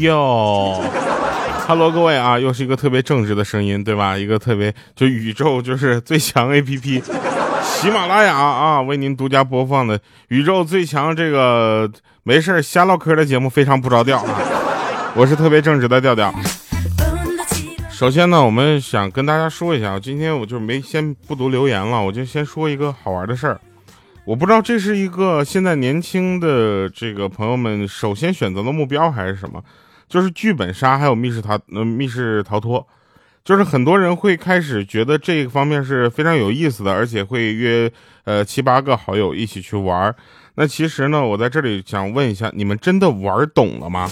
哟，Hello，各位啊，又是一个特别正直的声音，对吧？一个特别就宇宙就是最强 APP，喜马拉雅啊，为您独家播放的宇宙最强这个没事瞎唠嗑的节目，非常不着调啊！我是特别正直的调调。首先呢，我们想跟大家说一下，今天我就没先不读留言了，我就先说一个好玩的事儿。我不知道这是一个现在年轻的这个朋友们首先选择的目标还是什么，就是剧本杀还有密室逃呃密室逃脱，就是很多人会开始觉得这个方面是非常有意思的，而且会约呃七八个好友一起去玩。那其实呢，我在这里想问一下，你们真的玩懂了吗？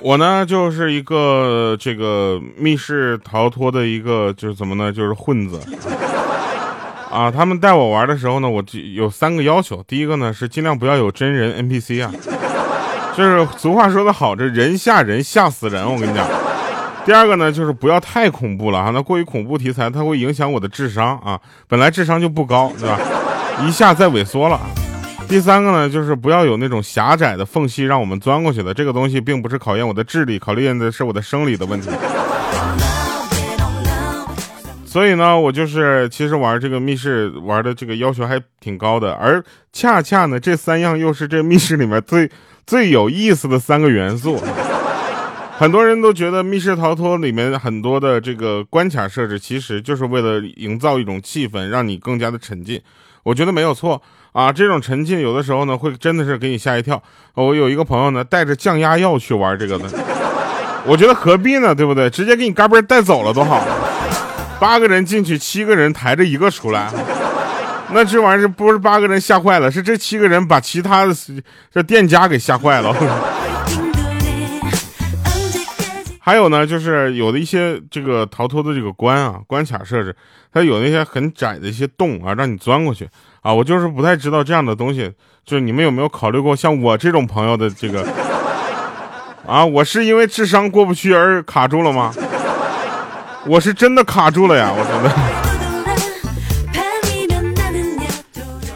我呢，就是一个这个密室逃脱的一个，就是怎么呢，就是混子啊。他们带我玩的时候呢，我有三个要求。第一个呢是尽量不要有真人 NPC 啊，就是俗话说的好，这人吓人吓死人。我跟你讲。第二个呢就是不要太恐怖了啊，那过于恐怖题材它会影响我的智商啊，本来智商就不高，对吧？一下再萎缩了。第三个呢，就是不要有那种狭窄的缝隙让我们钻过去的。这个东西并不是考验我的智力，考验的是我的生理的问题。所以呢，我就是其实玩这个密室玩的这个要求还挺高的，而恰恰呢，这三样又是这密室里面最 最有意思的三个元素。很多人都觉得密室逃脱里面很多的这个关卡设置，其实就是为了营造一种气氛，让你更加的沉浸。我觉得没有错。啊，这种沉浸有的时候呢，会真的是给你吓一跳。我有一个朋友呢，带着降压药去玩这个的，我觉得何必呢？对不对？直接给你嘎嘣带走了多好。八个人进去，七个人抬着一个出来，那这玩意儿不是八个人吓坏了，是这七个人把其他的这店家给吓坏了。还有呢，就是有的一些这个逃脱的这个关啊，关卡设置，它有那些很窄的一些洞啊，让你钻过去。啊，我就是不太知道这样的东西，就是你们有没有考虑过像我这种朋友的这个？啊，我是因为智商过不去而卡住了吗？我是真的卡住了呀，我真的。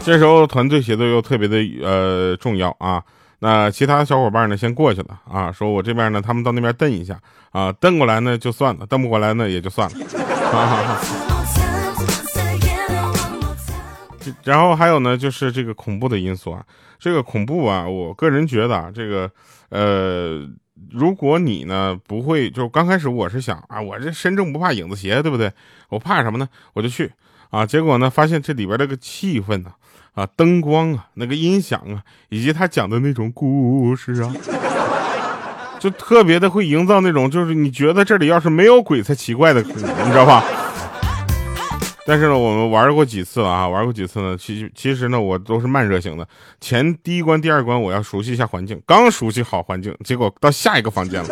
这时候团队协作又特别的呃重要啊。那其他小伙伴呢，先过去了啊，说我这边呢，他们到那边蹬一下啊，蹬过来呢就算了，蹬不过来呢也就算了。然后还有呢，就是这个恐怖的因素啊，这个恐怖啊，我个人觉得啊，这个呃，如果你呢不会，就刚开始我是想啊，我这身正不怕影子斜，对不对？我怕什么呢？我就去啊，结果呢，发现这里边这个气氛呢，啊，灯光啊，那个音响啊，以及他讲的那种故事啊，就特别的会营造那种，就是你觉得这里要是没有鬼才奇怪的，你知道吧？但是呢，我们玩过几次了啊，玩过几次呢？其实其实呢，我都是慢热型的。前第一关、第二关，我要熟悉一下环境。刚熟悉好环境，结果到下一个房间了。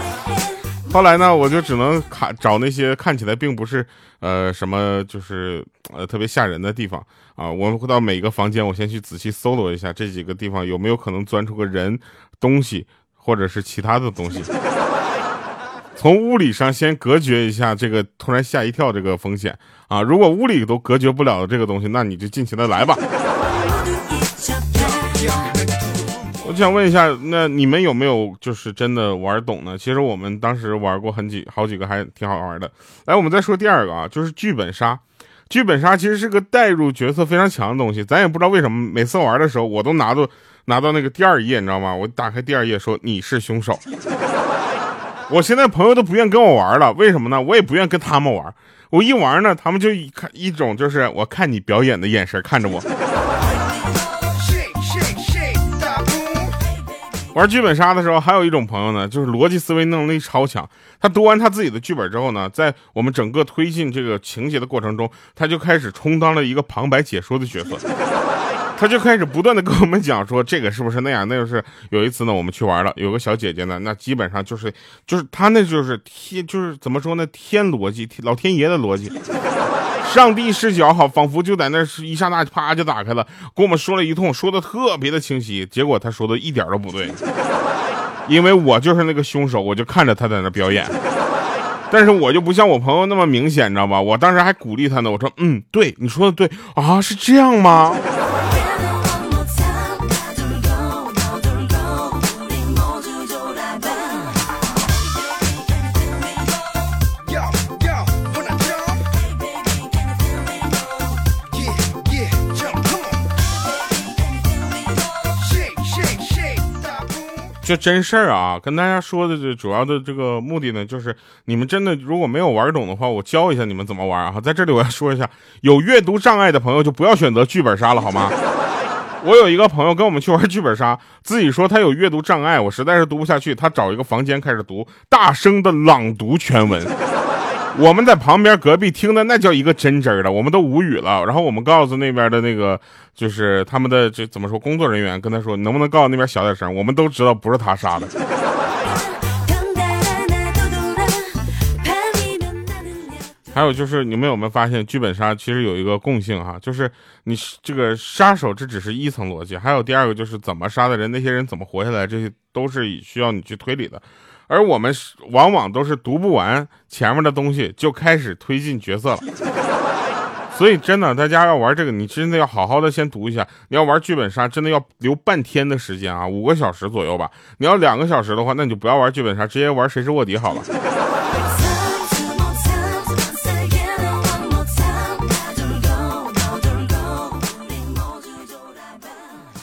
后来呢，我就只能看找那些看起来并不是呃什么就是呃特别吓人的地方啊。我们会到每个房间，我先去仔细搜罗一下这几个地方有没有可能钻出个人、东西或者是其他的东西。从物理上先隔绝一下这个突然吓一跳这个风险啊！如果物理都隔绝不了这个东西，那你就尽情的来吧。我想问一下，那你们有没有就是真的玩懂呢？其实我们当时玩过很几好几个，还挺好玩的。来，我们再说第二个啊，就是剧本杀。剧本杀其实是个代入角色非常强的东西，咱也不知道为什么每次玩的时候，我都拿到拿到那个第二页，你知道吗？我打开第二页说你是凶手。我现在朋友都不愿跟我玩了，为什么呢？我也不愿跟他们玩。我一玩呢，他们就一看一种就是我看你表演的眼神看着我。玩剧本杀的时候，还有一种朋友呢，就是逻辑思维能力超强。他读完他自己的剧本之后呢，在我们整个推进这个情节的过程中，他就开始充当了一个旁白解说的角色。他就开始不断的跟我们讲说这个是不是那样，那就是有一次呢，我们去玩了，有个小姐姐呢，那基本上就是就是她那就是天就是怎么说呢，天逻辑，老天爷的逻辑，上帝视角好，仿佛就在那一刹那啪就打开了，跟我们说了一通，说的特别的清晰，结果他说的一点都不对，因为我就是那个凶手，我就看着他在那表演，但是我就不像我朋友那么明显，你知道吧？我当时还鼓励他呢，我说嗯，对，你说的对啊，是这样吗？这真事儿啊，跟大家说的这主要的这个目的呢，就是你们真的如果没有玩懂的话，我教一下你们怎么玩啊。在这里我要说一下，有阅读障碍的朋友就不要选择剧本杀了，好吗？我有一个朋友跟我们去玩剧本杀，自己说他有阅读障碍，我实在是读不下去，他找一个房间开始读，大声的朗读全文。我们在旁边隔壁听的那叫一个真真的，我们都无语了。然后我们告诉那边的那个，就是他们的这怎么说工作人员，跟他说能不能告诉那边小点声，我们都知道不是他杀的。还有就是，你们有没有发现，剧本杀其实有一个共性哈，就是你这个杀手这只是一层逻辑，还有第二个就是怎么杀的人，那些人怎么活下来，这些都是需要你去推理的。而我们往往都是读不完前面的东西就开始推进角色了。所以真的，大家要玩这个，你真的要好好的先读一下。你要玩剧本杀，真的要留半天的时间啊，五个小时左右吧。你要两个小时的话，那你就不要玩剧本杀，直接玩谁是卧底好了。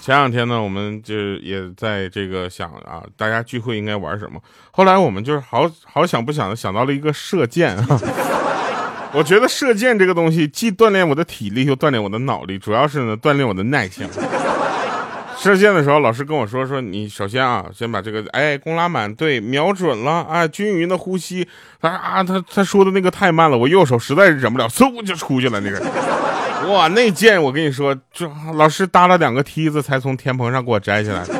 前两天呢，我们就也在这个想啊，大家聚会应该玩什么？后来我们就是好好想不想的想到了一个射箭啊。我觉得射箭这个东西既锻炼我的体力，又锻炼我的脑力，主要是呢锻炼我的耐性。射箭的时候，老师跟我说说，你首先啊，先把这个哎弓拉满，对，瞄准了啊，均匀的呼吸。他啊，他他说的那个太慢了，我右手实在是忍不了，嗖就出去了那个。哇，那剑我跟你说，就老师搭了两个梯子才从天棚上给我摘下来。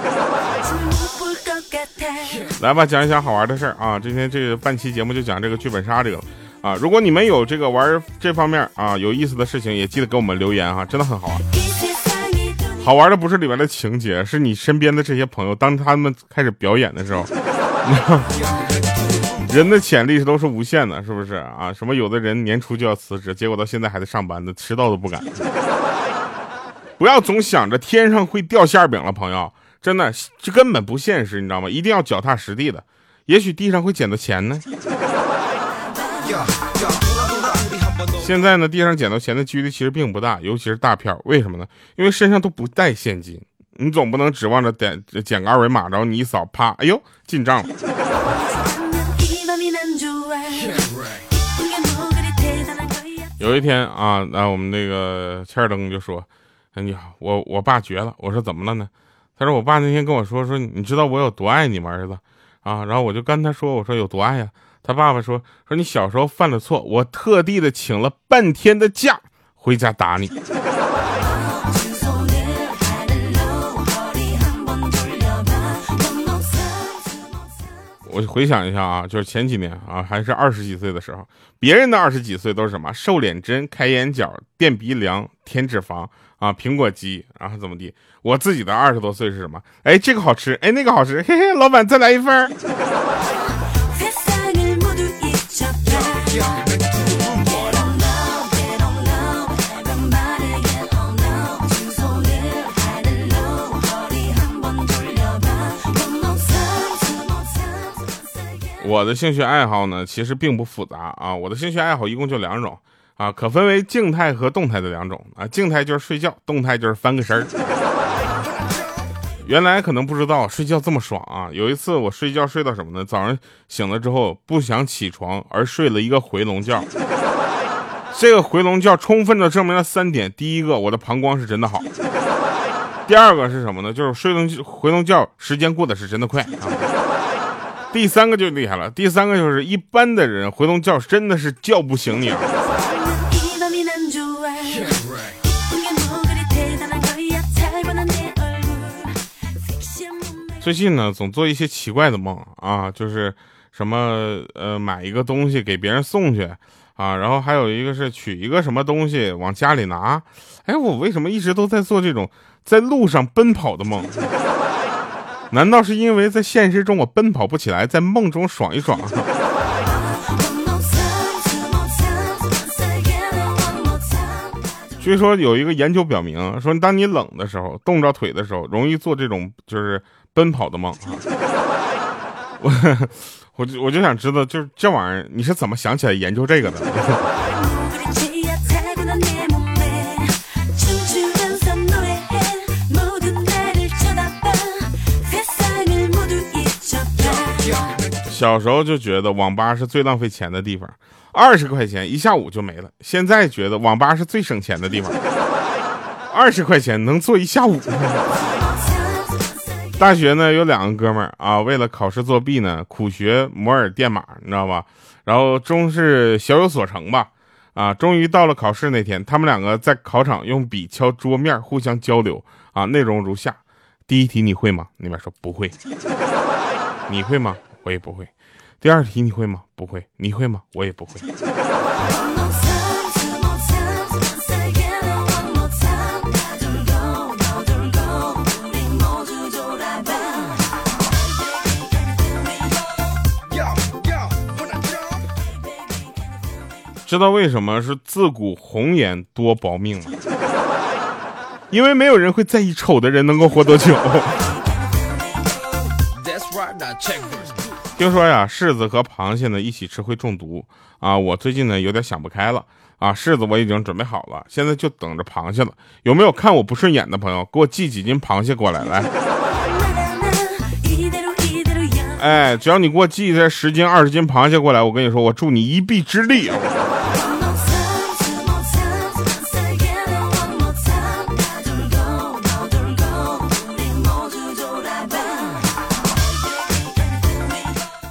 来吧，讲一讲好玩的事儿啊！今天这个半期节目就讲这个剧本杀这个啊。如果你们有这个玩这方面啊有意思的事情，也记得给我们留言哈，真的很好玩。好玩的不是里面的情节，是你身边的这些朋友，当他们开始表演的时候。人的潜力是都是无限的，是不是啊？什么有的人年初就要辞职，结果到现在还在上班呢，迟到都不敢。不要总想着天上会掉馅饼了，朋友，真的这根本不现实，你知道吗？一定要脚踏实地的，也许地上会捡到钱呢。现在呢，地上捡到钱的几率其实并不大，尤其是大票。为什么呢？因为身上都不带现金，你总不能指望着点捡个二维码，然后你一扫，啪，哎呦，进账了。有一天啊，那我们那个切尔登就说：“哎，你好，我我爸绝了。”我说：“怎么了呢？”他说：“我爸那天跟我说说，你知道我有多爱你吗，儿子？”啊，然后我就跟他说：“我说有多爱呀？”他爸爸说：“说你小时候犯了错，我特地的请了半天的假回家打你。”我回想一下啊，就是前几年啊，还是二十几岁的时候，别人的二十几岁都是什么？瘦脸针、开眼角、垫鼻梁、填脂肪啊，苹果肌，然后怎么地？我自己的二十多岁是什么？哎，这个好吃，哎，那个好吃，嘿嘿，老板再来一份。我的兴趣爱好呢，其实并不复杂啊。我的兴趣爱好一共就两种啊，可分为静态和动态的两种啊。静态就是睡觉，动态就是翻个身儿。原来可能不知道睡觉这么爽啊。有一次我睡觉睡到什么呢？早上醒了之后不想起床，而睡了一个回笼觉。这个回笼觉充分的证明了三点：第一个，我的膀胱是真的好；第二个是什么呢？就是睡笼回笼觉时间过得是真的快啊。第三个就厉害了，第三个就是一般的人回笼觉真的是叫不醒你啊。最近呢，总做一些奇怪的梦啊，就是什么呃买一个东西给别人送去啊，然后还有一个是取一个什么东西往家里拿。哎，我为什么一直都在做这种在路上奔跑的梦？难道是因为在现实中我奔跑不起来，在梦中爽一爽？据说有一个研究表明，说当你冷的时候，冻着腿的时候，容易做这种就是奔跑的梦。我我就我就想知道，就是这玩意儿，你是怎么想起来研究这个的？小时候就觉得网吧是最浪费钱的地方，二十块钱一下午就没了。现在觉得网吧是最省钱的地方，二十块钱能坐一下午。大学呢有两个哥们儿啊，为了考试作弊呢，苦学摩尔电码，你知道吧？然后终是小有所成吧。啊，终于到了考试那天，他们两个在考场用笔敲桌面，互相交流。啊，内容如下：第一题你会吗？那边说不会。你会吗？我也不会。第二题你会吗？不会。你会吗？我也不会。知道为什么是自古红颜多薄命吗？因为没有人会在意丑的人能够活多久。听说呀，柿子和螃蟹呢一起吃会中毒啊！我最近呢有点想不开了啊！柿子我已经准备好了，现在就等着螃蟹了。有没有看我不顺眼的朋友，给我寄几斤螃蟹过来？来，哎，只要你给我寄这十斤、二十斤螃蟹过来，我跟你说，我助你一臂之力啊！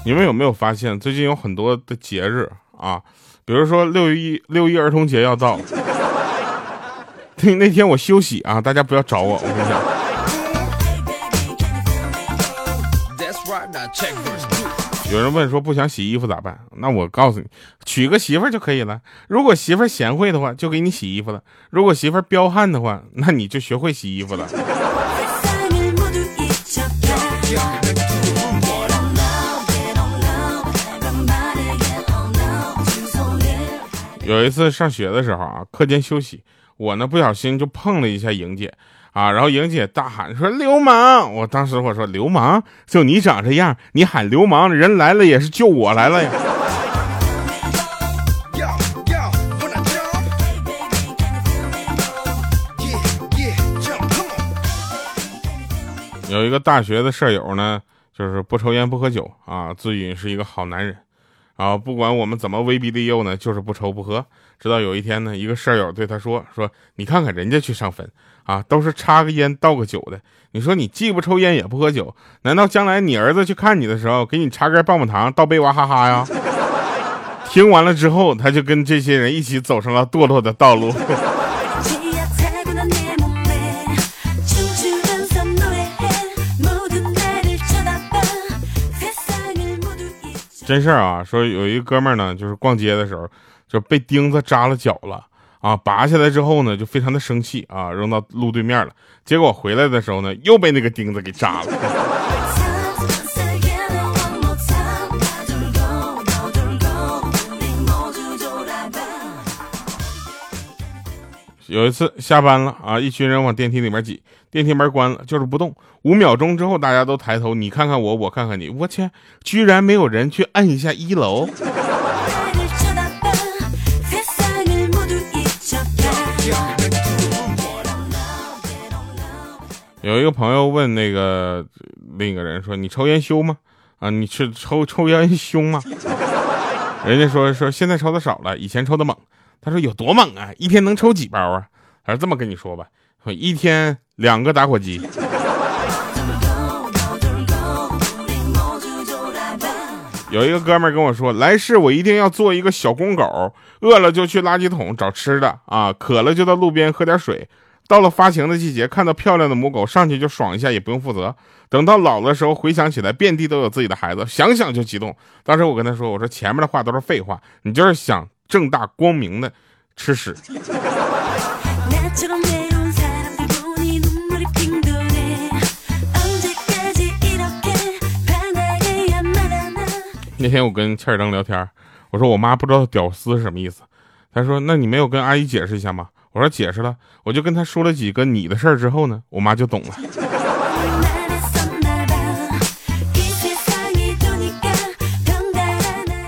你们有没有发现，最近有很多的节日啊，比如说六一六一儿童节要到，那 那天我休息啊，大家不要找我，我跟你讲。有人问说不想洗衣服咋办？那我告诉你，娶个媳妇就可以了。如果媳妇贤惠的话，就给你洗衣服了；如果媳妇彪悍的话，那你就学会洗衣服了。有一次上学的时候啊，课间休息，我呢不小心就碰了一下莹姐啊，然后莹姐大喊说流氓！我当时我说流氓，就你长这样，你喊流氓，人来了也是救我来了呀。有一个大学的舍友呢，就是不抽烟不喝酒啊，自诩是一个好男人。啊，不管我们怎么威逼利诱呢，就是不抽不喝。直到有一天呢，一个舍友对他说：“说你看看人家去上坟啊，都是插个烟倒个酒的。你说你既不抽烟也不喝酒，难道将来你儿子去看你的时候，给你插根棒棒糖倒杯娃哈哈呀？” 听完了之后，他就跟这些人一起走上了堕落的道路。真事儿啊，说有一哥们儿呢，就是逛街的时候就被钉子扎了脚了啊，拔下来之后呢，就非常的生气啊，扔到路对面了。结果回来的时候呢，又被那个钉子给扎了。有一次下班了啊，一群人往电梯里面挤，电梯门关了，就是不动。五秒钟之后，大家都抬头，你看看我，我看看你，我去，居然没有人去按一下一楼。有一个朋友问那个另一个人说：“你抽烟凶吗？啊，你是抽抽烟凶吗？”人家说说现在抽的少了，以前抽的猛。他说有多猛啊？一天能抽几包啊？还是这么跟你说吧，一天两个打火机。有一个哥们跟我说，来世我一定要做一个小公狗，饿了就去垃圾桶找吃的啊，渴了就到路边喝点水。到了发情的季节，看到漂亮的母狗，上去就爽一下，也不用负责。等到老的时候，回想起来，遍地都有自己的孩子，想想就激动。当时我跟他说，我说前面的话都是废话，你就是想。正大光明的吃屎。那天我跟切尔登聊天，我说我妈不知道“屌丝”是什么意思，她说：“那你没有跟阿姨解释一下吗？”我说：“解释了。”我就跟她说了几个你的事儿之后呢，我妈就懂了。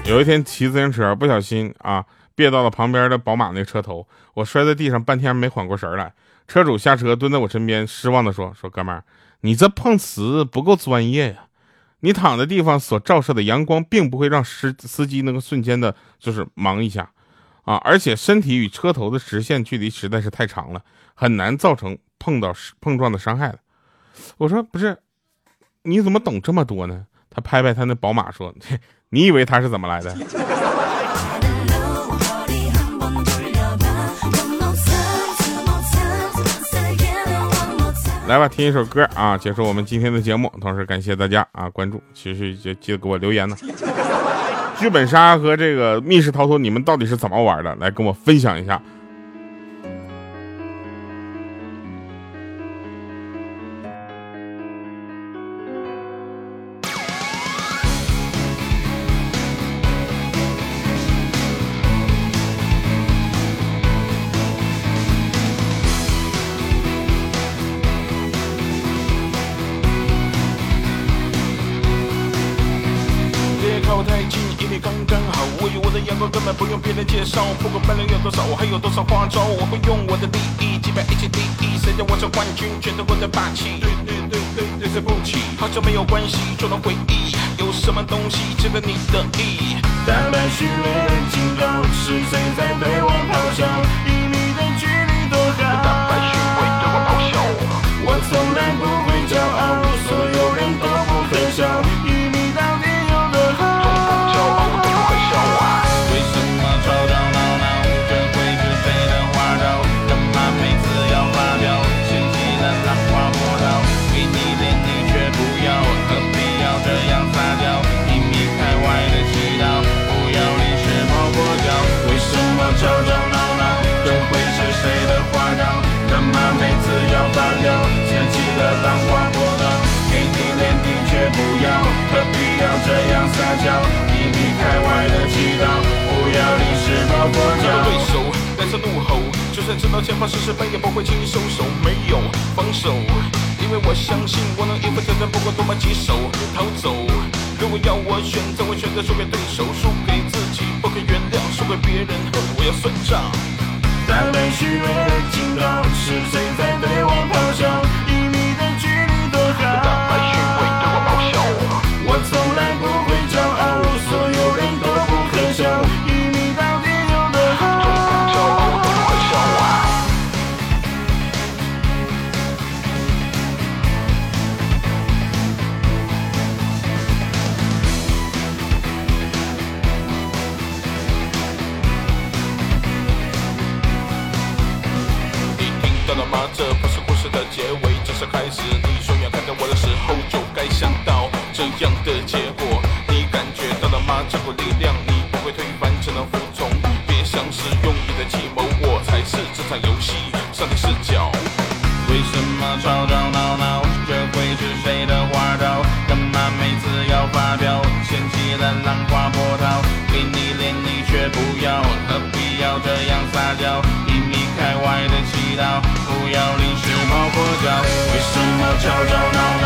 有一天骑自行车不小心啊，别到了旁边的宝马那车头，我摔在地上，半天没缓过神来。车主下车蹲在我身边，失望的说：“说哥们儿，你这碰瓷不够专业呀！你躺的地方所照射的阳光，并不会让司司机能够瞬间的，就是忙一下，啊，而且身体与车头的直线距离实在是太长了，很难造成碰到碰撞的伤害的。我说不是，你怎么懂这么多呢？他拍拍他那宝马说：“你以为他是怎么来的？”来吧，听一首歌啊，结束我们今天的节目。同时感谢大家啊，关注，其实就记得给我留言呢。剧本杀和这个密室逃脱，你们到底是怎么玩的？来跟我分享一下。不管本领有多少，我还有多少花招，我会用我的利益击败一切敌意。谁叫我是冠军，全都我的霸气。对对对对对，对不起，好久没有关系，就能回忆。有什么东西值得你的意？大白虚伪的警告，是谁在对我咆哮？这对手带着怒吼，就算知道前方是失败，也不会轻易收手，没有防守，因为我相信我能应付挑战，不管多么棘手，逃走。如果要我选择，我选择输给对手，输给自己，不可原谅，输给别人，我要算账。大白虚伪的警告，是谁在对我咆哮？Jojo, no, no.